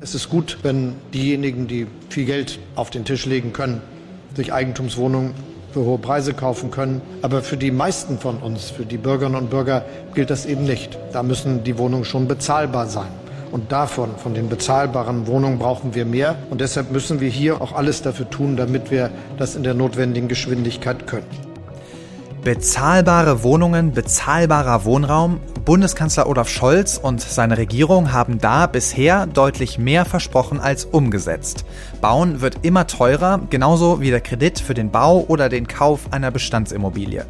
Es ist gut, wenn diejenigen, die viel Geld auf den Tisch legen können, sich Eigentumswohnungen für hohe Preise kaufen können. Aber für die meisten von uns, für die Bürgerinnen und Bürger, gilt das eben nicht. Da müssen die Wohnungen schon bezahlbar sein. Und davon, von den bezahlbaren Wohnungen, brauchen wir mehr. Und deshalb müssen wir hier auch alles dafür tun, damit wir das in der notwendigen Geschwindigkeit können. Bezahlbare Wohnungen, bezahlbarer Wohnraum. Bundeskanzler Olaf Scholz und seine Regierung haben da bisher deutlich mehr versprochen als umgesetzt. Bauen wird immer teurer, genauso wie der Kredit für den Bau oder den Kauf einer Bestandsimmobilie.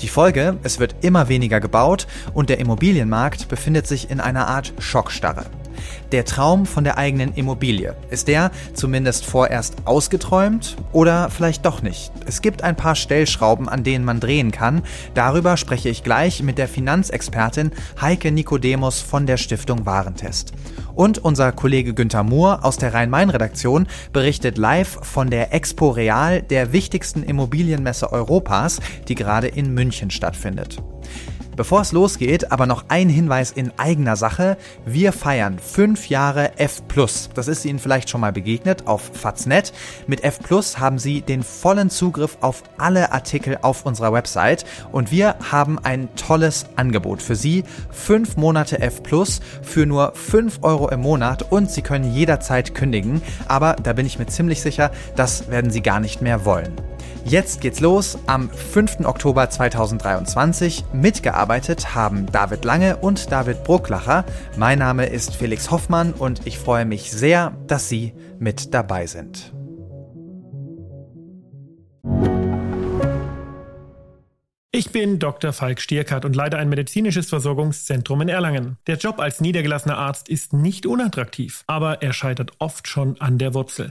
Die Folge, es wird immer weniger gebaut und der Immobilienmarkt befindet sich in einer Art Schockstarre. Der Traum von der eigenen Immobilie. Ist der zumindest vorerst ausgeträumt oder vielleicht doch nicht? Es gibt ein paar Stellschrauben, an denen man drehen kann. Darüber spreche ich gleich mit der Finanzexpertin Heike Nikodemus von der Stiftung Warentest. Und unser Kollege Günther Mohr aus der Rhein-Main-Redaktion berichtet live von der Expo Real, der wichtigsten Immobilienmesse Europas, die gerade in München stattfindet. Bevor es losgeht, aber noch ein Hinweis in eigener Sache. Wir feiern fünf Jahre F+. Das ist Ihnen vielleicht schon mal begegnet auf Faznet. Mit F+, haben Sie den vollen Zugriff auf alle Artikel auf unserer Website und wir haben ein tolles Angebot für Sie. Fünf Monate F+, für nur fünf Euro im Monat und Sie können jederzeit kündigen. Aber da bin ich mir ziemlich sicher, das werden Sie gar nicht mehr wollen. Jetzt geht's los am 5. Oktober 2023. Mitgearbeitet haben David Lange und David Brucklacher. Mein Name ist Felix Hoffmann und ich freue mich sehr, dass Sie mit dabei sind. Ich bin Dr. Falk Stierkart und leite ein medizinisches Versorgungszentrum in Erlangen. Der Job als niedergelassener Arzt ist nicht unattraktiv, aber er scheitert oft schon an der Wurzel.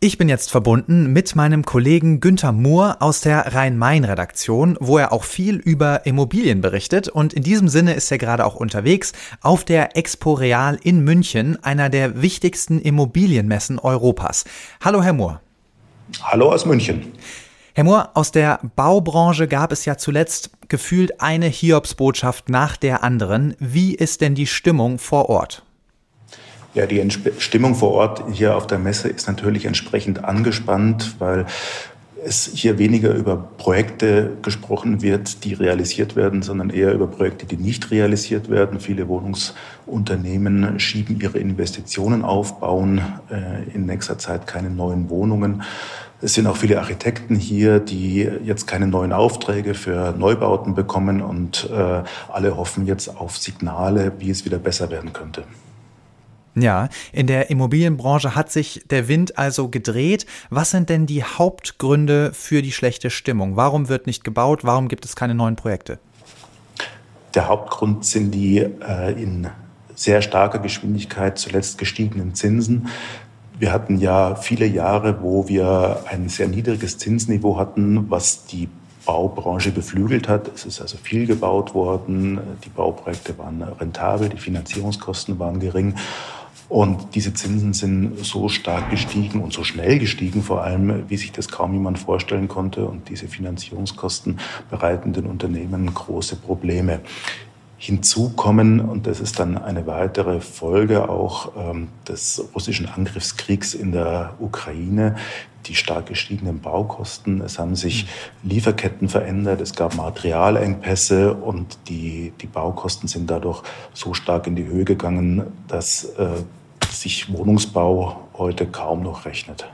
Ich bin jetzt verbunden mit meinem Kollegen Günther Mohr aus der Rhein-Main-Redaktion, wo er auch viel über Immobilien berichtet. Und in diesem Sinne ist er gerade auch unterwegs auf der Expo Real in München, einer der wichtigsten Immobilienmessen Europas. Hallo, Herr Mohr. Hallo aus München. Herr Mohr, aus der Baubranche gab es ja zuletzt gefühlt eine Hiobsbotschaft nach der anderen. Wie ist denn die Stimmung vor Ort? Ja, die Stimmung vor Ort hier auf der Messe ist natürlich entsprechend angespannt, weil es hier weniger über Projekte gesprochen wird, die realisiert werden, sondern eher über Projekte, die nicht realisiert werden. Viele Wohnungsunternehmen schieben ihre Investitionen auf, bauen äh, in nächster Zeit keine neuen Wohnungen. Es sind auch viele Architekten hier, die jetzt keine neuen Aufträge für Neubauten bekommen und äh, alle hoffen jetzt auf Signale, wie es wieder besser werden könnte. Ja, in der Immobilienbranche hat sich der Wind also gedreht. Was sind denn die Hauptgründe für die schlechte Stimmung? Warum wird nicht gebaut? Warum gibt es keine neuen Projekte? Der Hauptgrund sind die äh, in sehr starker Geschwindigkeit zuletzt gestiegenen Zinsen. Wir hatten ja viele Jahre, wo wir ein sehr niedriges Zinsniveau hatten, was die Baubranche beflügelt hat. Es ist also viel gebaut worden. Die Bauprojekte waren rentabel, die Finanzierungskosten waren gering. Und diese Zinsen sind so stark gestiegen und so schnell gestiegen, vor allem, wie sich das kaum jemand vorstellen konnte. Und diese Finanzierungskosten bereiten den Unternehmen große Probleme. Hinzu kommen, und das ist dann eine weitere Folge auch ähm, des russischen Angriffskriegs in der Ukraine, die stark gestiegenen Baukosten. Es haben sich Lieferketten verändert, es gab Materialengpässe und die, die Baukosten sind dadurch so stark in die Höhe gegangen, dass äh, sich Wohnungsbau heute kaum noch rechnet.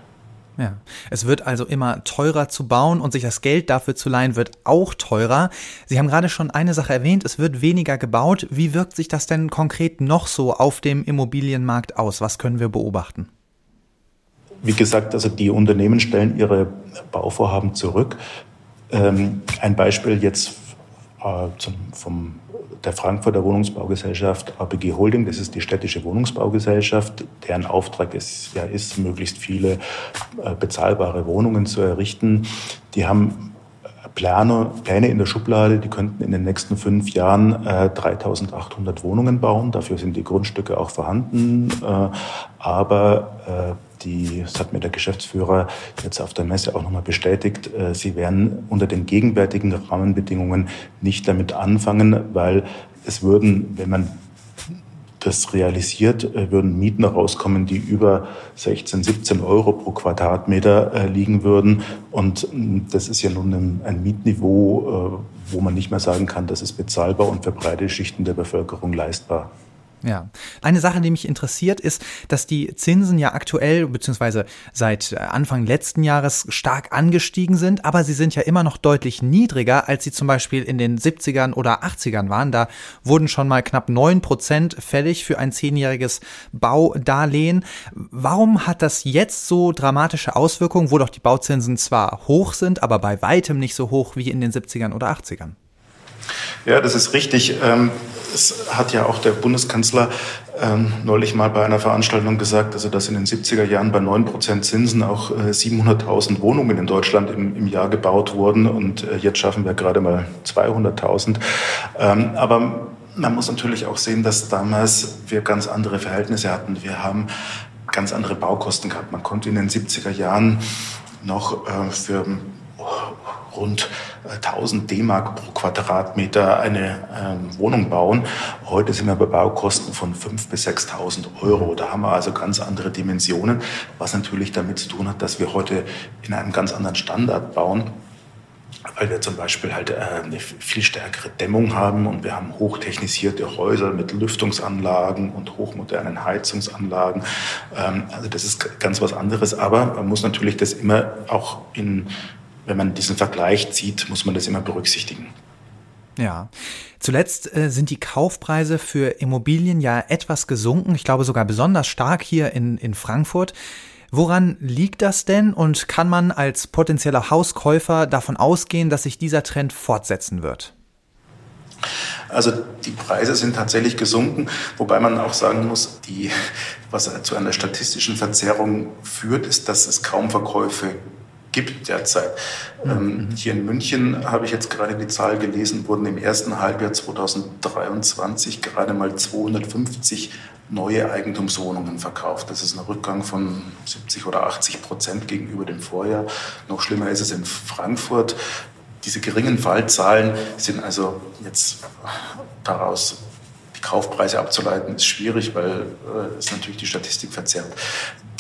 Ja, es wird also immer teurer zu bauen und sich das Geld dafür zu leihen wird auch teurer. Sie haben gerade schon eine Sache erwähnt, es wird weniger gebaut. Wie wirkt sich das denn konkret noch so auf dem Immobilienmarkt aus? Was können wir beobachten? Wie gesagt, also die Unternehmen stellen ihre Bauvorhaben zurück. Ähm, ein Beispiel jetzt äh, zum, vom, der Frankfurter Wohnungsbaugesellschaft ABG Holding. Das ist die städtische Wohnungsbaugesellschaft, deren Auftrag es ja ist, möglichst viele äh, bezahlbare Wohnungen zu errichten. Die haben Pläne, Pläne in der Schublade, die könnten in den nächsten fünf Jahren äh, 3800 Wohnungen bauen. Dafür sind die Grundstücke auch vorhanden. Äh, aber äh, die, das hat mir der Geschäftsführer jetzt auf der Messe auch nochmal bestätigt, äh, sie werden unter den gegenwärtigen Rahmenbedingungen nicht damit anfangen, weil es würden, wenn man das realisiert, äh, würden Mieten rauskommen, die über 16, 17 Euro pro Quadratmeter äh, liegen würden. Und mm, das ist ja nun ein, Mietniveau, äh, wo man nicht mehr sagen kann, das ist bezahlbar und für breite Schichten der Bevölkerung leistbar. Ja. Eine Sache, die mich interessiert, ist, dass die Zinsen ja aktuell beziehungsweise seit äh, Anfang letzten Jahres stark angestiegen sind, aber sie sind ja immer noch deutlich niedriger, als sie zum Beispiel in den 70ern oder 80ern waren. Da wurden schon mal knapp neun Prozent fällig für ein zehnjähriges Baudarlehen. Warum hat das jetzt so dramatische Auswirkungen, wo doch die Bauzinsen zwar hoch sind, aber bei weitem nicht so hoch wie in den 70ern oder 80ern? Ja, das ist richtig. Ähm, es hat ja auch der Bundeskanzler ähm, neulich mal bei einer Veranstaltung gesagt, also dass in den 70er Jahren bei 9 Prozent Zinsen auch 700.000 äh, Wohnungen in Deutschland im, im Jahr gebaut wurden und äh, jetzt schaffen wir gerade mal 200.000. Ähm, aber man muss natürlich auch sehen, dass damals wir ganz andere Verhältnisse hatten. Wir haben ganz andere Baukosten gehabt. Man konnte in den 70er Jahren noch äh, für rund 1000 äh, D-Mark pro Quadratmeter eine ähm, Wohnung bauen. Heute sind wir bei Baukosten von 5.000 bis 6.000 Euro. Da haben wir also ganz andere Dimensionen, was natürlich damit zu tun hat, dass wir heute in einem ganz anderen Standard bauen weil wir zum Beispiel halt äh, eine viel stärkere Dämmung haben und wir haben hochtechnisierte Häuser mit Lüftungsanlagen und hochmodernen Heizungsanlagen. Ähm, also das ist ganz was anderes, aber man muss natürlich das immer auch in wenn man diesen Vergleich zieht, muss man das immer berücksichtigen. Ja. Zuletzt äh, sind die Kaufpreise für Immobilien ja etwas gesunken. Ich glaube sogar besonders stark hier in, in Frankfurt. Woran liegt das denn und kann man als potenzieller Hauskäufer davon ausgehen, dass sich dieser Trend fortsetzen wird? Also die Preise sind tatsächlich gesunken, wobei man auch sagen muss, die, was zu einer statistischen Verzerrung führt, ist, dass es kaum Verkäufe gibt derzeit. Ähm, hier in München habe ich jetzt gerade die Zahl gelesen, wurden im ersten Halbjahr 2023 gerade mal 250 neue Eigentumswohnungen verkauft. Das ist ein Rückgang von 70 oder 80 Prozent gegenüber dem Vorjahr. Noch schlimmer ist es in Frankfurt. Diese geringen Fallzahlen sind also jetzt daraus die Kaufpreise abzuleiten, ist schwierig, weil äh, es natürlich die Statistik verzerrt.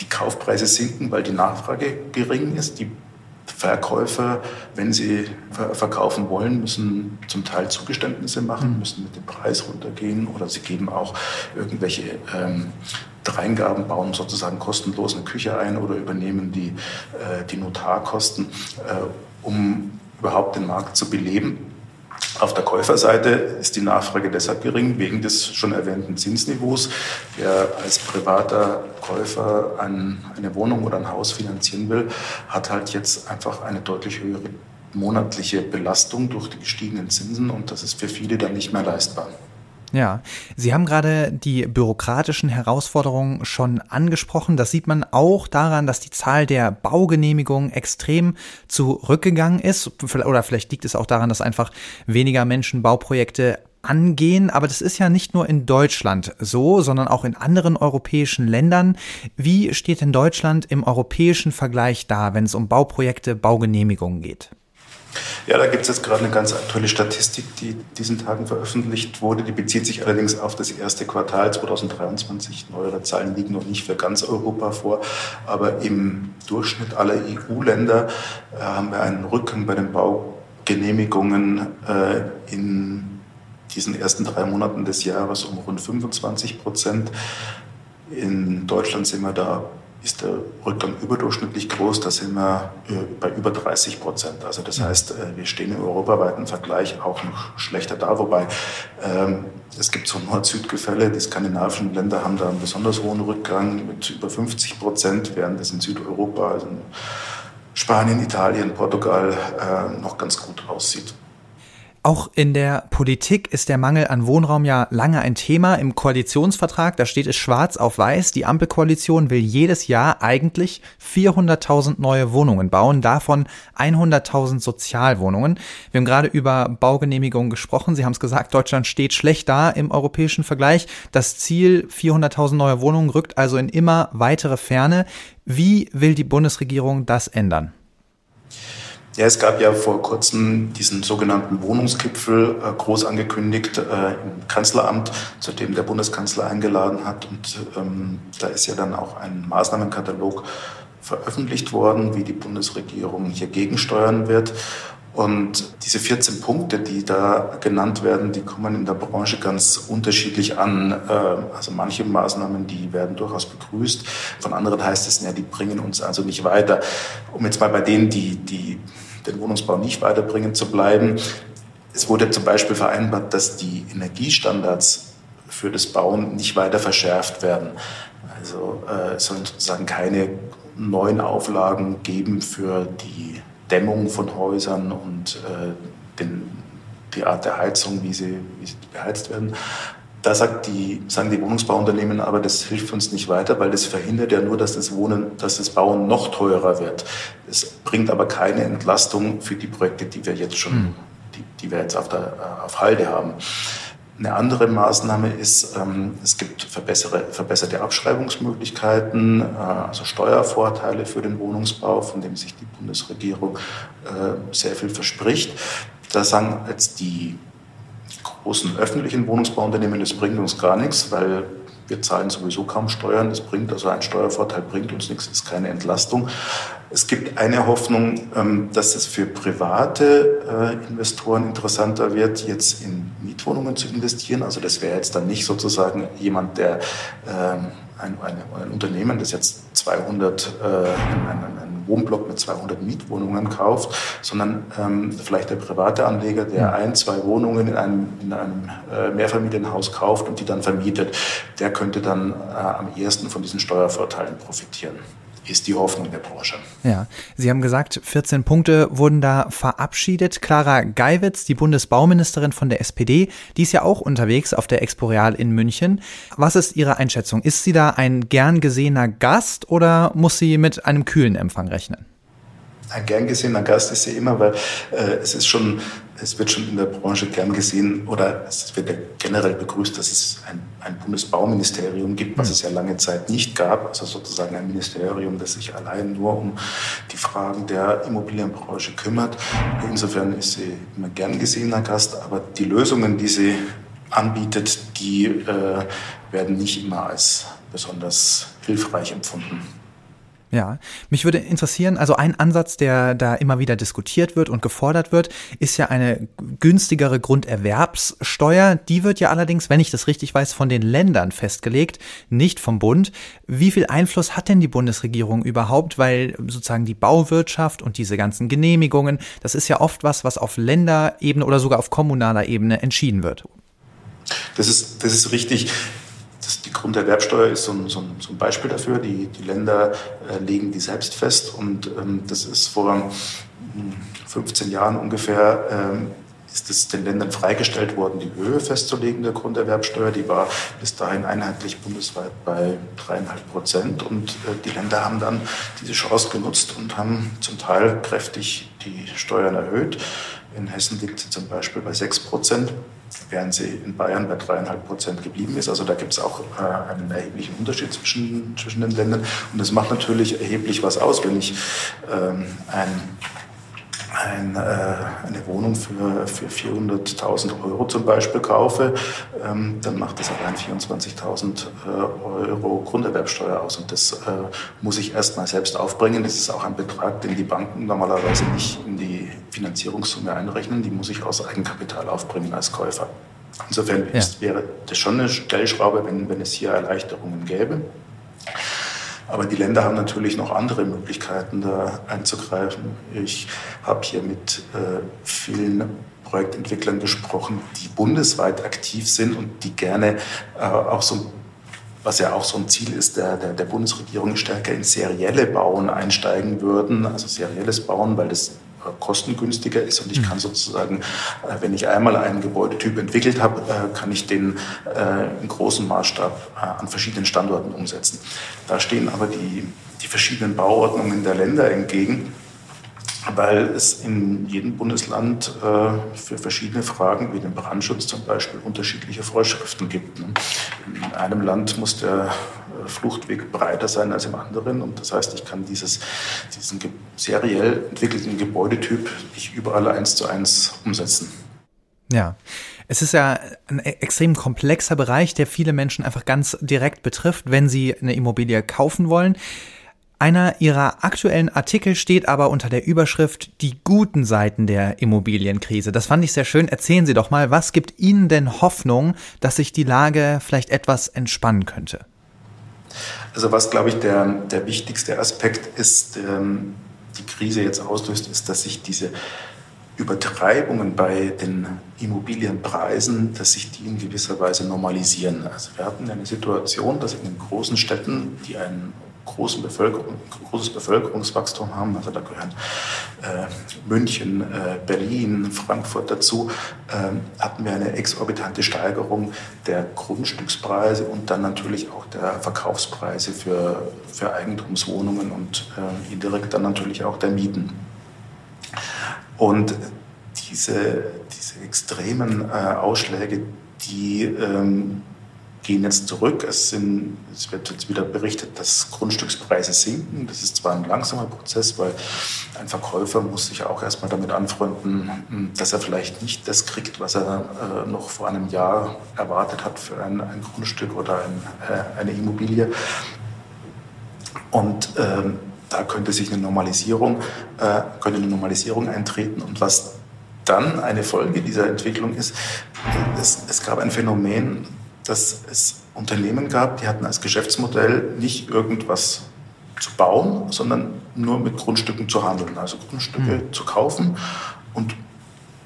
Die Kaufpreise sinken, weil die Nachfrage gering ist. Die Verkäufer, wenn sie verkaufen wollen, müssen zum Teil Zugeständnisse machen, mhm. müssen mit dem Preis runtergehen oder sie geben auch irgendwelche ähm, Dreingaben, bauen sozusagen kostenlos eine Küche ein oder übernehmen die, äh, die Notarkosten, äh, um überhaupt den Markt zu beleben. Auf der Käuferseite ist die Nachfrage deshalb gering, wegen des schon erwähnten Zinsniveaus. Wer als privater Käufer ein, eine Wohnung oder ein Haus finanzieren will, hat halt jetzt einfach eine deutlich höhere monatliche Belastung durch die gestiegenen Zinsen und das ist für viele dann nicht mehr leistbar. Ja, Sie haben gerade die bürokratischen Herausforderungen schon angesprochen. Das sieht man auch daran, dass die Zahl der Baugenehmigungen extrem zurückgegangen ist. Oder vielleicht liegt es auch daran, dass einfach weniger Menschen Bauprojekte angehen. Aber das ist ja nicht nur in Deutschland so, sondern auch in anderen europäischen Ländern. Wie steht denn Deutschland im europäischen Vergleich da, wenn es um Bauprojekte, Baugenehmigungen geht? Ja, da gibt es jetzt gerade eine ganz aktuelle Statistik, die diesen Tagen veröffentlicht wurde. Die bezieht sich allerdings auf das erste Quartal 2023. Neuere Zahlen liegen noch nicht für ganz Europa vor. Aber im Durchschnitt aller EU-Länder äh, haben wir einen Rückgang bei den Baugenehmigungen äh, in diesen ersten drei Monaten des Jahres um rund 25 Prozent. In Deutschland sind wir da ist der Rückgang überdurchschnittlich groß. Da sind wir äh, bei über 30 Prozent. Also das heißt, äh, wir stehen im europaweiten Vergleich auch noch schlechter da. Wobei ähm, es gibt so Nord-Süd-Gefälle. Die skandinavischen Länder haben da einen besonders hohen Rückgang mit über 50 Prozent, während es in Südeuropa, also in Spanien, Italien, Portugal äh, noch ganz gut aussieht. Auch in der Politik ist der Mangel an Wohnraum ja lange ein Thema. Im Koalitionsvertrag, da steht es schwarz auf weiß, die Ampelkoalition will jedes Jahr eigentlich 400.000 neue Wohnungen bauen, davon 100.000 Sozialwohnungen. Wir haben gerade über Baugenehmigungen gesprochen. Sie haben es gesagt, Deutschland steht schlecht da im europäischen Vergleich. Das Ziel 400.000 neue Wohnungen rückt also in immer weitere Ferne. Wie will die Bundesregierung das ändern? Ja, es gab ja vor kurzem diesen sogenannten Wohnungsgipfel äh, groß angekündigt äh, im Kanzleramt, zu dem der Bundeskanzler eingeladen hat. Und ähm, da ist ja dann auch ein Maßnahmenkatalog veröffentlicht worden, wie die Bundesregierung hier gegensteuern wird. Und diese 14 Punkte, die da genannt werden, die kommen in der Branche ganz unterschiedlich an. Äh, also manche Maßnahmen, die werden durchaus begrüßt. Von anderen heißt es, ja, die bringen uns also nicht weiter. Um jetzt mal bei denen, die, die den Wohnungsbau nicht weiterbringen zu bleiben. Es wurde zum Beispiel vereinbart, dass die Energiestandards für das Bauen nicht weiter verschärft werden. Also äh, es sollen sozusagen keine neuen Auflagen geben für die Dämmung von Häusern und äh, den, die Art der Heizung, wie sie, wie sie beheizt werden. Da sagt die, sagen die Wohnungsbauunternehmen aber, das hilft uns nicht weiter, weil das verhindert ja nur, dass das Wohnen, dass das Bauen noch teurer wird. Es bringt aber keine Entlastung für die Projekte, die wir jetzt schon, mhm. die, die wir jetzt auf, der, auf Halde haben. Eine andere Maßnahme ist, ähm, es gibt verbesserte Abschreibungsmöglichkeiten, äh, also Steuervorteile für den Wohnungsbau, von dem sich die Bundesregierung äh, sehr viel verspricht. Da sagen jetzt die großen öffentlichen Wohnungsbauunternehmen, das bringt uns gar nichts, weil wir zahlen sowieso kaum Steuern. Das bringt also ein Steuervorteil bringt uns nichts, ist keine Entlastung. Es gibt eine Hoffnung, ähm, dass es für private äh, Investoren interessanter wird, jetzt in Mietwohnungen zu investieren. Also das wäre jetzt dann nicht sozusagen jemand, der ähm, ein, ein, ein Unternehmen, das jetzt 200 äh, einen, einen Wohnblock mit 200 Mietwohnungen kauft, sondern ähm, vielleicht der private Anleger, der ein, zwei Wohnungen in einem, in einem äh, Mehrfamilienhaus kauft und die dann vermietet, der könnte dann äh, am ehesten von diesen Steuervorteilen profitieren ist die Hoffnung der Branche. Ja, Sie haben gesagt, 14 Punkte wurden da verabschiedet. Clara Geiwitz, die Bundesbauministerin von der SPD, die ist ja auch unterwegs auf der Expo Real in München. Was ist Ihre Einschätzung? Ist sie da ein gern gesehener Gast oder muss sie mit einem kühlen Empfang rechnen? Ein gern gesehener Gast ist sie immer, weil äh, es ist schon es wird schon in der Branche gern gesehen oder es wird ja generell begrüßt, dass es ein, ein Bundesbauministerium gibt, was es ja lange Zeit nicht gab. Also sozusagen ein Ministerium, das sich allein nur um die Fragen der Immobilienbranche kümmert. Insofern ist sie immer gern gesehener Gast, aber die Lösungen, die sie anbietet, die äh, werden nicht immer als besonders hilfreich empfunden. Ja, mich würde interessieren, also ein Ansatz, der da immer wieder diskutiert wird und gefordert wird, ist ja eine günstigere Grunderwerbssteuer. Die wird ja allerdings, wenn ich das richtig weiß, von den Ländern festgelegt, nicht vom Bund. Wie viel Einfluss hat denn die Bundesregierung überhaupt? Weil sozusagen die Bauwirtschaft und diese ganzen Genehmigungen, das ist ja oft was, was auf Länderebene oder sogar auf kommunaler Ebene entschieden wird. Das ist, das ist richtig. Das, die Grunderwerbsteuer ist so ein, so, ein, so ein, Beispiel dafür. Die, die Länder äh, legen die selbst fest und ähm, das ist vor 15 hm, Jahren ungefähr ähm, ist es den Ländern freigestellt worden, die Höhe festzulegen der Grunderwerbsteuer. Die war bis dahin einheitlich bundesweit bei dreieinhalb Prozent und äh, die Länder haben dann diese Chance genutzt und haben zum Teil kräftig die Steuern erhöht. In Hessen liegt sie zum Beispiel bei sechs Prozent während sie in Bayern bei dreieinhalb Prozent geblieben ist. Also da gibt es auch äh, einen erheblichen Unterschied zwischen, zwischen den Ländern. Und das macht natürlich erheblich was aus, wenn ich ähm, ein ein, äh, eine Wohnung für, für 400.000 Euro zum Beispiel kaufe, ähm, dann macht das allein 24.000 äh, Euro Grunderwerbsteuer aus. Und das äh, muss ich erst mal selbst aufbringen. Das ist auch ein Betrag, den die Banken normalerweise nicht in die Finanzierungssumme einrechnen. Die muss ich aus Eigenkapital aufbringen als Käufer. Insofern ja. ist, wäre das schon eine Stellschraube, wenn, wenn es hier Erleichterungen gäbe. Aber die Länder haben natürlich noch andere Möglichkeiten, da einzugreifen. Ich habe hier mit äh, vielen Projektentwicklern gesprochen, die bundesweit aktiv sind und die gerne äh, auch so was ja auch so ein Ziel ist der, der, der Bundesregierung, stärker in serielle Bauen einsteigen würden, also serielles Bauen, weil das kostengünstiger ist und ich kann sozusagen, wenn ich einmal einen Gebäudetyp entwickelt habe, kann ich den in großem Maßstab an verschiedenen Standorten umsetzen. Da stehen aber die, die verschiedenen Bauordnungen der Länder entgegen weil es in jedem Bundesland äh, für verschiedene Fragen wie den Brandschutz zum Beispiel unterschiedliche Vorschriften gibt. In einem Land muss der äh, Fluchtweg breiter sein als im anderen und das heißt, ich kann dieses, diesen seriell entwickelten Gebäudetyp nicht überall eins zu eins umsetzen. Ja. Es ist ja ein e-, extrem komplexer Bereich, der viele Menschen einfach ganz direkt betrifft, wenn sie eine Immobilie kaufen wollen. Einer ihrer aktuellen Artikel steht aber unter der Überschrift Die guten Seiten der Immobilienkrise. Das fand ich sehr schön. Erzählen Sie doch mal, was gibt Ihnen denn Hoffnung, dass sich die Lage vielleicht etwas entspannen könnte? Also was, glaube ich, der, der wichtigste Aspekt ist, ähm, die Krise jetzt auslöst, ist, dass sich diese Übertreibungen bei den Immobilienpreisen, dass sich die in gewisser Weise normalisieren. Also wir hatten eine Situation, dass in den großen Städten, die einen großen Bevölkerung, großes Bevölkerungswachstum haben. Also da gehören äh, München, äh, Berlin, Frankfurt dazu. Äh, hatten wir eine exorbitante Steigerung der Grundstückspreise und dann natürlich auch der Verkaufspreise für, für Eigentumswohnungen und äh, indirekt dann natürlich auch der Mieten. Und diese, diese extremen äh, Ausschläge, die ähm, gehen jetzt zurück. Es, sind, es, wird jetzt wieder berichtet, dass Grundstückspreise sinken. Das ist zwar ein langsamer Prozess, weil ein Verkäufer muss sich auch erstmal damit anfreunden, dass er vielleicht nicht das kriegt, was er äh, noch vor einem Jahr erwartet hat für ein, ein Grundstück oder ein, äh, eine Immobilie. Und ähm, da könnte sich eine Normalisierung, äh, könnte eine Normalisierung eintreten. Und was dann eine Folge dieser Entwicklung ist, es, es gab ein Phänomen, dass es Unternehmen gab, die hatten als Geschäftsmodell nicht irgendwas zu bauen, sondern nur mit Grundstücken zu handeln. Also Grundstücke mhm. zu kaufen und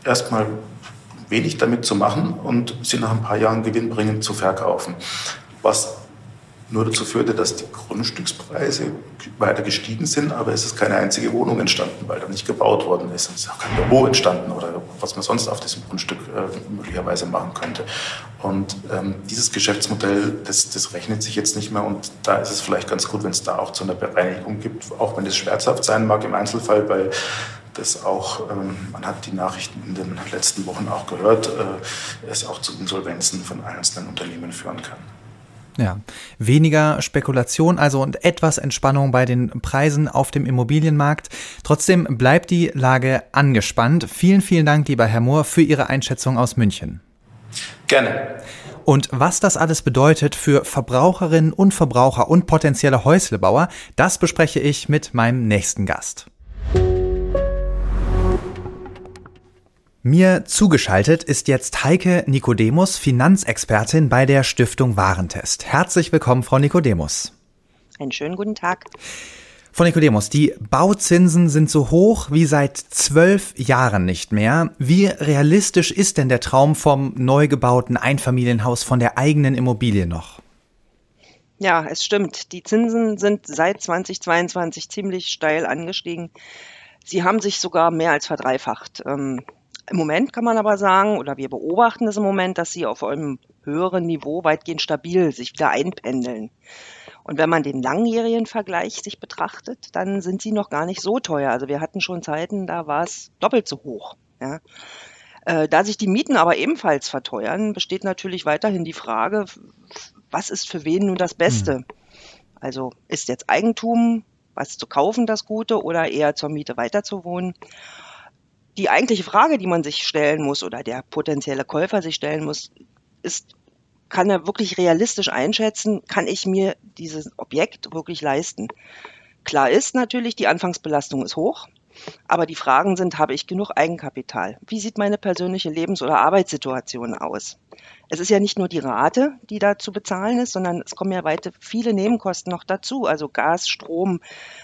erstmal wenig damit zu machen und sie nach ein paar Jahren gewinnbringend zu verkaufen. Was nur dazu führte, dass die Grundstückspreise weiter gestiegen sind, aber es ist keine einzige Wohnung entstanden, weil da nicht gebaut worden ist. Es ist auch kein Büro entstanden oder was man sonst auf diesem Grundstück äh, möglicherweise machen könnte. Und ähm, dieses Geschäftsmodell, das, das rechnet sich jetzt nicht mehr und da ist es vielleicht ganz gut, wenn es da auch zu einer Bereinigung gibt, auch wenn es schmerzhaft sein mag im Einzelfall, weil das auch, ähm, man hat die Nachrichten in den letzten Wochen auch gehört, äh, es auch zu Insolvenzen von einzelnen Unternehmen führen kann. Ja, weniger Spekulation also und etwas Entspannung bei den Preisen auf dem Immobilienmarkt. Trotzdem bleibt die Lage angespannt. Vielen, vielen Dank, lieber Herr Mohr, für Ihre Einschätzung aus München. Gerne. Und was das alles bedeutet für Verbraucherinnen und Verbraucher und potenzielle Häuslebauer, das bespreche ich mit meinem nächsten Gast. Mir zugeschaltet ist jetzt Heike Nikodemus, Finanzexpertin bei der Stiftung Warentest. Herzlich willkommen, Frau Nikodemus. Einen schönen guten Tag. Frau Nikodemus, die Bauzinsen sind so hoch wie seit zwölf Jahren nicht mehr. Wie realistisch ist denn der Traum vom neu gebauten Einfamilienhaus von der eigenen Immobilie noch? Ja, es stimmt. Die Zinsen sind seit 2022 ziemlich steil angestiegen. Sie haben sich sogar mehr als verdreifacht. Im Moment kann man aber sagen, oder wir beobachten es im Moment, dass sie auf einem höheren Niveau weitgehend stabil sich wieder einpendeln. Und wenn man den langjährigen Vergleich sich betrachtet, dann sind sie noch gar nicht so teuer. Also wir hatten schon Zeiten, da war es doppelt so hoch. Ja. Äh, da sich die Mieten aber ebenfalls verteuern, besteht natürlich weiterhin die Frage, was ist für wen nun das Beste? Hm. Also ist jetzt Eigentum, was zu kaufen das Gute oder eher zur Miete weiterzuwohnen? Die eigentliche Frage, die man sich stellen muss oder der potenzielle Käufer sich stellen muss, ist, kann er wirklich realistisch einschätzen, kann ich mir dieses Objekt wirklich leisten? Klar ist natürlich, die Anfangsbelastung ist hoch. Aber die Fragen sind, habe ich genug Eigenkapital? Wie sieht meine persönliche Lebens- oder Arbeitssituation aus? Es ist ja nicht nur die Rate, die da zu bezahlen ist, sondern es kommen ja weiter viele Nebenkosten noch dazu. Also Gas, Strom,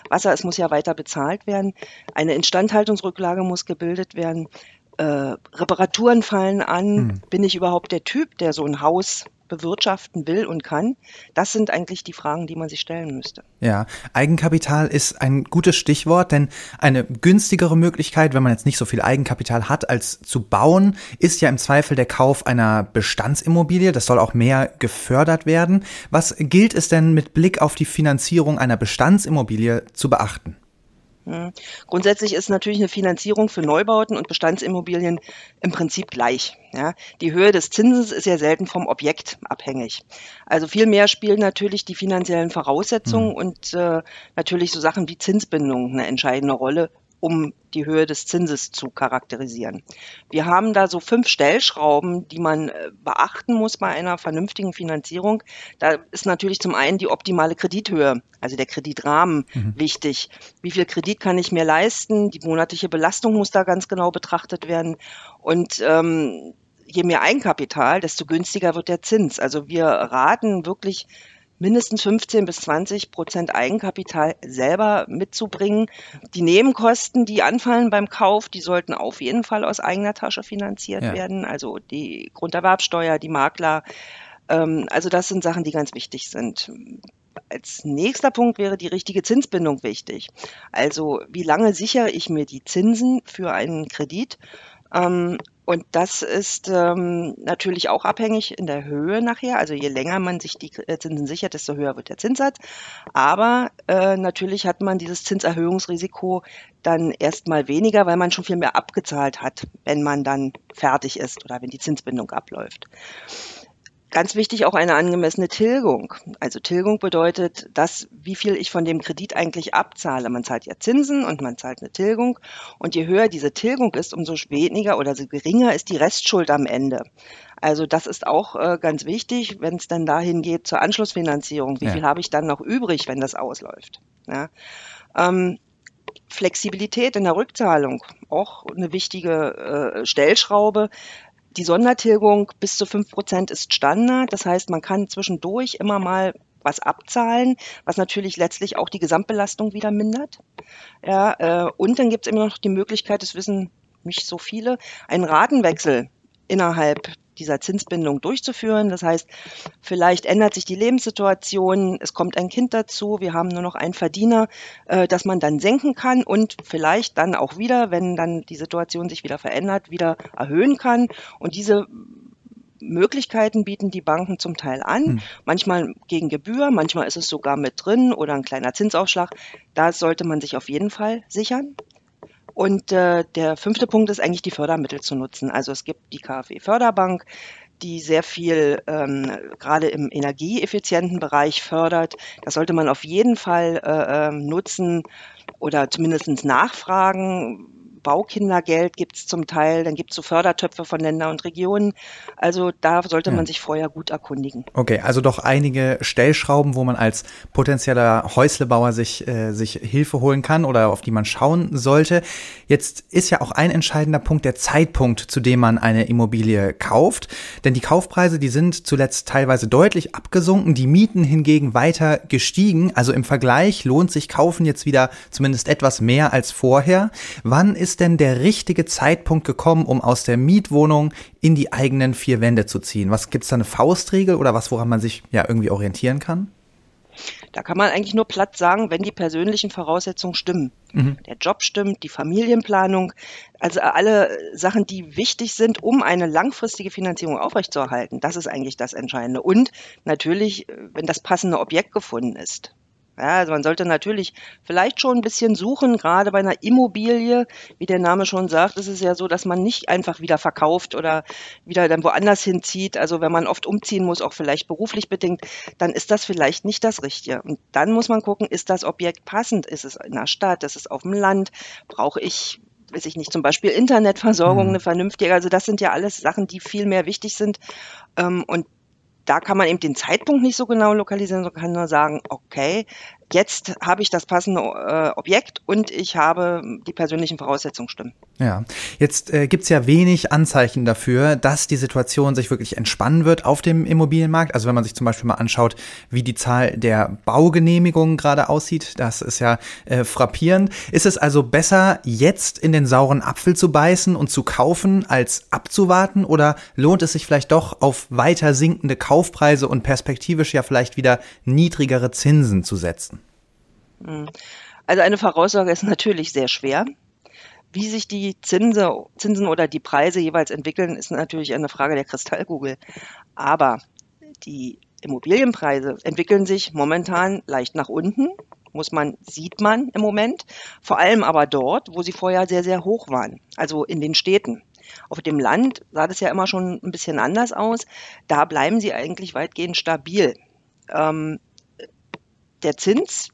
Wasser, es muss ja weiter bezahlt werden. Eine Instandhaltungsrücklage muss gebildet werden. Äh, Reparaturen fallen an. Hm. Bin ich überhaupt der Typ, der so ein Haus bewirtschaften will und kann? Das sind eigentlich die Fragen, die man sich stellen müsste. Ja, Eigenkapital ist ein gutes Stichwort, denn eine günstigere Möglichkeit, wenn man jetzt nicht so viel Eigenkapital hat, als zu bauen, ist ja im Zweifel der Kauf einer Bestandsimmobilie. Das soll auch mehr gefördert werden. Was gilt es denn mit Blick auf die Finanzierung einer Bestandsimmobilie zu beachten? Hm. Grundsätzlich ist natürlich eine Finanzierung für Neubauten und Bestandsimmobilien im Prinzip gleich. Ja. Die Höhe des Zinses ist ja selten vom Objekt abhängig. Also viel mehr spielen natürlich die finanziellen Voraussetzungen mhm. und äh, natürlich so Sachen wie Zinsbindung eine entscheidende Rolle um die Höhe des Zinses zu charakterisieren. Wir haben da so fünf Stellschrauben, die man äh, beachten muss bei einer vernünftigen Finanzierung. Da ist natürlich zum einen die optimale Kredithöhe, also der Kreditrahmen mhm. wichtig. Wie viel Kredit kann ich mir leisten? Die monatliche Belastung muss da ganz genau betrachtet werden. Und ähm, je mehr Eigenkapital, desto günstiger wird der Zins. Also wir raten wirklich mindestens 15 bis 20 Prozent Eigenkapital selber mitzubringen. Die Nebenkosten, die anfallen beim Kauf, die sollten auf jeden Fall aus eigener Tasche finanziert ja. werden. Also die Grunderwerbsteuer, die Makler. Ähm, also das sind Sachen, die ganz wichtig sind. Als nächster Punkt wäre die richtige Zinsbindung wichtig. Also wie lange sichere ich mir die Zinsen für einen Kredit? Ähm, und das ist ähm, natürlich auch abhängig in der Höhe nachher. Also je länger man sich die äh, Zinsen sichert, desto höher wird der Zinssatz. Aber äh, natürlich hat man dieses Zinserhöhungsrisiko dann erstmal weniger, weil man schon viel mehr abgezahlt hat, wenn man dann fertig ist oder wenn die Zinsbindung abläuft. Ganz wichtig auch eine angemessene Tilgung. Also Tilgung bedeutet, dass wie viel ich von dem Kredit eigentlich abzahle. Man zahlt ja Zinsen und man zahlt eine Tilgung. Und je höher diese Tilgung ist, umso weniger oder so geringer ist die Restschuld am Ende. Also das ist auch äh, ganz wichtig, wenn es dann dahin geht zur Anschlussfinanzierung. Wie ja. viel habe ich dann noch übrig, wenn das ausläuft? Ja. Ähm, Flexibilität in der Rückzahlung, auch eine wichtige äh, Stellschraube. Die Sondertilgung bis zu fünf Prozent ist Standard. Das heißt, man kann zwischendurch immer mal was abzahlen, was natürlich letztlich auch die Gesamtbelastung wieder mindert. Ja, äh, und dann gibt es immer noch die Möglichkeit, das wissen nicht so viele, einen Ratenwechsel innerhalb dieser Zinsbindung durchzuführen. Das heißt, vielleicht ändert sich die Lebenssituation, es kommt ein Kind dazu, wir haben nur noch einen Verdiener, äh, dass man dann senken kann und vielleicht dann auch wieder, wenn dann die Situation sich wieder verändert, wieder erhöhen kann. Und diese Möglichkeiten bieten die Banken zum Teil an, hm. manchmal gegen Gebühr, manchmal ist es sogar mit drin oder ein kleiner Zinsaufschlag. Da sollte man sich auf jeden Fall sichern. Und äh, der fünfte Punkt ist eigentlich die Fördermittel zu nutzen. Also es gibt die KfW Förderbank, die sehr viel ähm, gerade im energieeffizienten Bereich fördert. Das sollte man auf jeden Fall äh, ähm, nutzen oder zumindest nachfragen Baukindergeld gibt es zum Teil, dann gibt es so Fördertöpfe von Ländern und Regionen. Also da sollte ja. man sich vorher gut erkundigen. Okay, also doch einige Stellschrauben, wo man als potenzieller Häuslebauer sich, äh, sich Hilfe holen kann oder auf die man schauen sollte. Jetzt ist ja auch ein entscheidender Punkt der Zeitpunkt, zu dem man eine Immobilie kauft. Denn die Kaufpreise, die sind zuletzt teilweise deutlich abgesunken, die Mieten hingegen weiter gestiegen. Also im Vergleich lohnt sich Kaufen jetzt wieder zumindest etwas mehr als vorher. Wann ist ist denn der richtige Zeitpunkt gekommen, um aus der Mietwohnung in die eigenen vier Wände zu ziehen? Was gibt es da eine Faustregel oder was, woran man sich ja irgendwie orientieren kann? Da kann man eigentlich nur platt sagen, wenn die persönlichen Voraussetzungen stimmen. Mhm. Der Job stimmt, die Familienplanung, also alle Sachen, die wichtig sind, um eine langfristige Finanzierung aufrechtzuerhalten. Das ist eigentlich das Entscheidende. Und natürlich, wenn das passende Objekt gefunden ist. Ja, also man sollte natürlich vielleicht schon ein bisschen suchen, gerade bei einer Immobilie, wie der Name schon sagt, ist es ja so, dass man nicht einfach wieder verkauft oder wieder dann woanders hinzieht. Also wenn man oft umziehen muss, auch vielleicht beruflich bedingt, dann ist das vielleicht nicht das Richtige. Und dann muss man gucken, ist das Objekt passend? Ist es in der Stadt? Ist es auf dem Land? Brauche ich weiß ich nicht, zum Beispiel Internetversorgung, mhm. eine vernünftige. Also das sind ja alles Sachen, die viel mehr wichtig sind. Ähm, und da kann man eben den Zeitpunkt nicht so genau lokalisieren, sondern kann nur sagen, okay, jetzt habe ich das passende äh, Objekt und ich habe die persönlichen Voraussetzungen stimmen. Ja, jetzt äh, gibt es ja wenig Anzeichen dafür, dass die Situation sich wirklich entspannen wird auf dem Immobilienmarkt. Also wenn man sich zum Beispiel mal anschaut, wie die Zahl der Baugenehmigungen gerade aussieht, das ist ja äh, frappierend. Ist es also besser, jetzt in den sauren Apfel zu beißen und zu kaufen, als abzuwarten? Oder lohnt es sich vielleicht doch auf weiter sinkende Kaufpreise und perspektivisch ja vielleicht wieder niedrigere Zinsen zu setzen? Hm. Also eine Voraussage ist natürlich sehr schwer. Wie sich die Zinse, Zinsen oder die Preise jeweils entwickeln, ist natürlich eine Frage der Kristallkugel. Aber die Immobilienpreise entwickeln sich momentan leicht nach unten, muss man, sieht man im Moment. Vor allem aber dort, wo sie vorher sehr, sehr hoch waren, also in den Städten. Auf dem Land sah das ja immer schon ein bisschen anders aus. Da bleiben sie eigentlich weitgehend stabil. Ähm, der Zins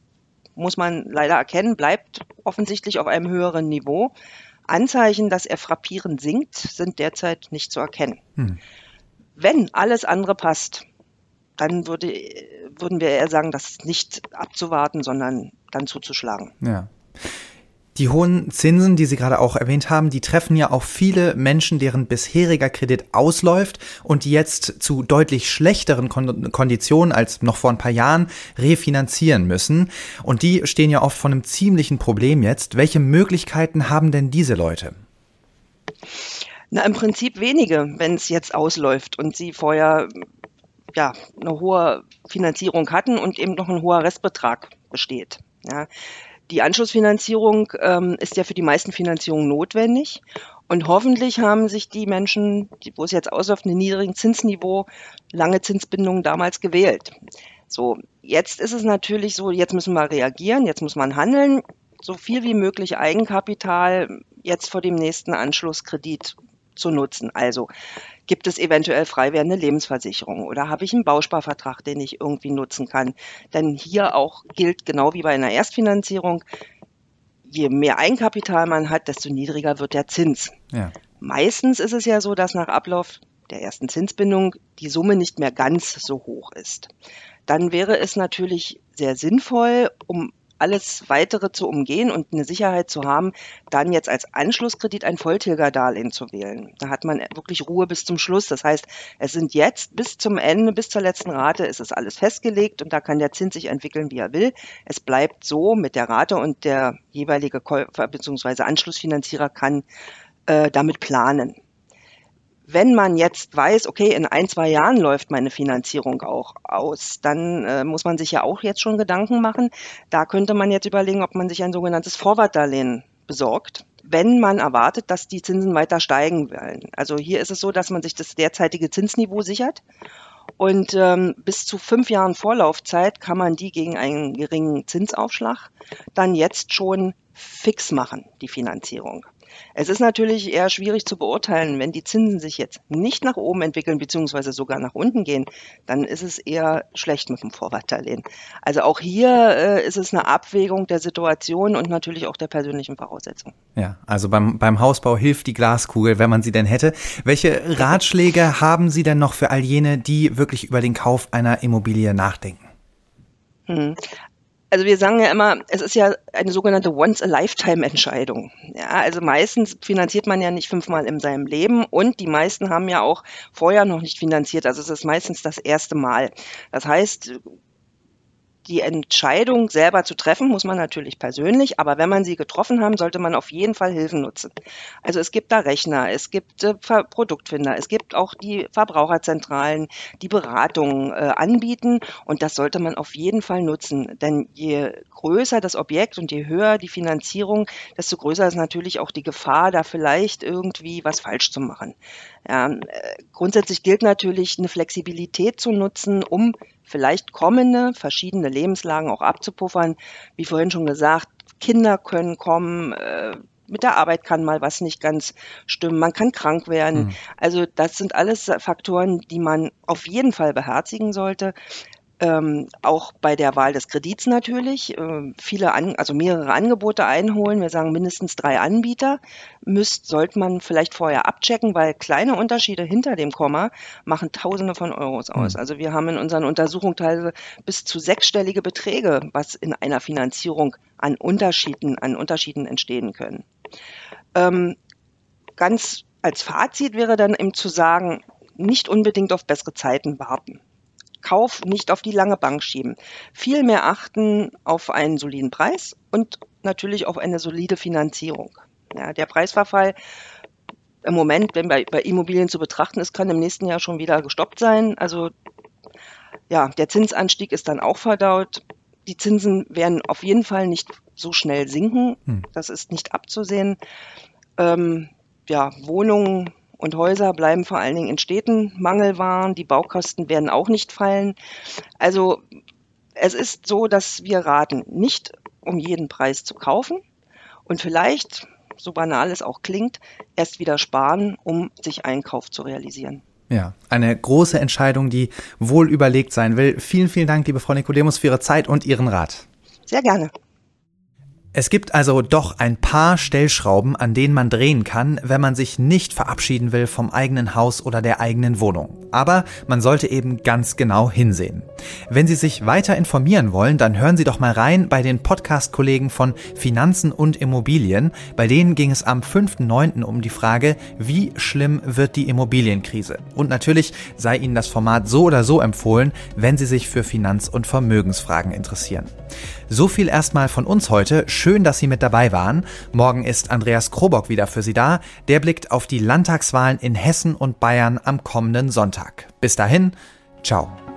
muss man leider erkennen, bleibt offensichtlich auf einem höheren Niveau. Anzeichen, dass er frappierend sinkt, sind derzeit nicht zu erkennen. Hm. Wenn alles andere passt, dann würde, würden wir eher sagen, das nicht abzuwarten, sondern dann zuzuschlagen. Ja. Die hohen Zinsen, die Sie gerade auch erwähnt haben, die treffen ja auch viele Menschen, deren bisheriger Kredit ausläuft und die jetzt zu deutlich schlechteren Konditionen als noch vor ein paar Jahren refinanzieren müssen. Und die stehen ja oft vor einem ziemlichen Problem jetzt. Welche Möglichkeiten haben denn diese Leute? Na, im Prinzip wenige, wenn es jetzt ausläuft und sie vorher ja, eine hohe Finanzierung hatten und eben noch ein hoher Restbetrag besteht. Ja. Die Anschlussfinanzierung ähm, ist ja für die meisten Finanzierungen notwendig. Und hoffentlich haben sich die Menschen, wo es jetzt ausläuft, ein niedrigen Zinsniveau, lange Zinsbindungen damals gewählt. So, jetzt ist es natürlich so, jetzt müssen wir reagieren, jetzt muss man handeln, so viel wie möglich Eigenkapital jetzt vor dem nächsten Anschlusskredit zu nutzen. Also Gibt es eventuell frei werdende Lebensversicherung oder habe ich einen Bausparvertrag, den ich irgendwie nutzen kann? Denn hier auch gilt genau wie bei einer Erstfinanzierung, je mehr Eigenkapital man hat, desto niedriger wird der Zins. Ja. Meistens ist es ja so, dass nach Ablauf der ersten Zinsbindung die Summe nicht mehr ganz so hoch ist. Dann wäre es natürlich sehr sinnvoll, um alles weitere zu umgehen und eine Sicherheit zu haben, dann jetzt als Anschlusskredit ein Volltilgerdarlehen zu wählen. Da hat man wirklich Ruhe bis zum Schluss. Das heißt, es sind jetzt bis zum Ende, bis zur letzten Rate, ist es alles festgelegt und da kann der Zins sich entwickeln, wie er will. Es bleibt so mit der Rate und der jeweilige Käufer bzw. Anschlussfinanzierer kann äh, damit planen wenn man jetzt weiß, okay, in ein, zwei Jahren läuft meine Finanzierung auch aus, dann äh, muss man sich ja auch jetzt schon Gedanken machen. Da könnte man jetzt überlegen, ob man sich ein sogenanntes Vorwartdarlehen besorgt, wenn man erwartet, dass die Zinsen weiter steigen werden. Also hier ist es so, dass man sich das derzeitige Zinsniveau sichert und ähm, bis zu fünf Jahren Vorlaufzeit kann man die gegen einen geringen Zinsaufschlag dann jetzt schon fix machen, die Finanzierung. Es ist natürlich eher schwierig zu beurteilen, wenn die Zinsen sich jetzt nicht nach oben entwickeln, beziehungsweise sogar nach unten gehen, dann ist es eher schlecht mit dem Vorwartdarlehen. Also auch hier äh, ist es eine Abwägung der Situation und natürlich auch der persönlichen Voraussetzungen. Ja, also beim, beim Hausbau hilft die Glaskugel, wenn man sie denn hätte. Welche Ratschläge haben Sie denn noch für all jene, die wirklich über den Kauf einer Immobilie nachdenken? Also wir sagen ja immer, es ist ja eine sogenannte Once-a-Lifetime-Entscheidung. Ja, also meistens finanziert man ja nicht fünfmal in seinem Leben und die meisten haben ja auch vorher noch nicht finanziert. Also es ist meistens das erste Mal. Das heißt, die Entscheidung selber zu treffen, muss man natürlich persönlich, aber wenn man sie getroffen haben, sollte man auf jeden Fall Hilfen nutzen. Also es gibt da Rechner, es gibt äh, Produktfinder, es gibt auch die Verbraucherzentralen, die Beratungen äh, anbieten und das sollte man auf jeden Fall nutzen, denn je größer das Objekt und je höher die Finanzierung, desto größer ist natürlich auch die Gefahr, da vielleicht irgendwie was falsch zu machen. Ja, äh, grundsätzlich gilt natürlich, eine Flexibilität zu nutzen, um vielleicht kommende verschiedene Lebenslagen auch abzupuffern. Wie vorhin schon gesagt, Kinder können kommen, äh, mit der Arbeit kann mal was nicht ganz stimmen, man kann krank werden. Mhm. Also das sind alles Faktoren, die man auf jeden Fall beherzigen sollte. Ähm, auch bei der Wahl des Kredits natürlich. Äh, viele, an, also mehrere Angebote einholen. Wir sagen mindestens drei Anbieter. Müsst, sollte man vielleicht vorher abchecken, weil kleine Unterschiede hinter dem Komma machen Tausende von Euros aus. Mhm. Also wir haben in unseren Untersuchungen teilweise bis zu sechsstellige Beträge, was in einer Finanzierung an Unterschieden, an Unterschieden entstehen können. Ähm, ganz als Fazit wäre dann eben zu sagen, nicht unbedingt auf bessere Zeiten warten. Kauf nicht auf die lange Bank schieben. Viel mehr achten auf einen soliden Preis und natürlich auf eine solide Finanzierung. Ja, der Preisverfall im Moment, wenn bei, bei Immobilien zu betrachten ist, kann im nächsten Jahr schon wieder gestoppt sein. Also ja, der Zinsanstieg ist dann auch verdaut. Die Zinsen werden auf jeden Fall nicht so schnell sinken. Hm. Das ist nicht abzusehen. Ähm, ja, Wohnungen und Häuser bleiben vor allen Dingen in Städten Mangelwaren. Die Baukosten werden auch nicht fallen. Also es ist so, dass wir raten, nicht um jeden Preis zu kaufen und vielleicht, so banal es auch klingt, erst wieder sparen, um sich Einkauf zu realisieren. Ja, eine große Entscheidung, die wohl überlegt sein will. Vielen, vielen Dank, liebe Frau Nikodemus, für Ihre Zeit und Ihren Rat. Sehr gerne. Es gibt also doch ein paar Stellschrauben, an denen man drehen kann, wenn man sich nicht verabschieden will vom eigenen Haus oder der eigenen Wohnung. Aber man sollte eben ganz genau hinsehen. Wenn Sie sich weiter informieren wollen, dann hören Sie doch mal rein bei den Podcast-Kollegen von Finanzen und Immobilien. Bei denen ging es am 5.9. um die Frage, wie schlimm wird die Immobilienkrise? Und natürlich sei Ihnen das Format so oder so empfohlen, wenn Sie sich für Finanz- und Vermögensfragen interessieren. So viel erstmal von uns heute. Schön, dass Sie mit dabei waren. Morgen ist Andreas Krobock wieder für Sie da. Der blickt auf die Landtagswahlen in Hessen und Bayern am kommenden Sonntag. Bis dahin, ciao.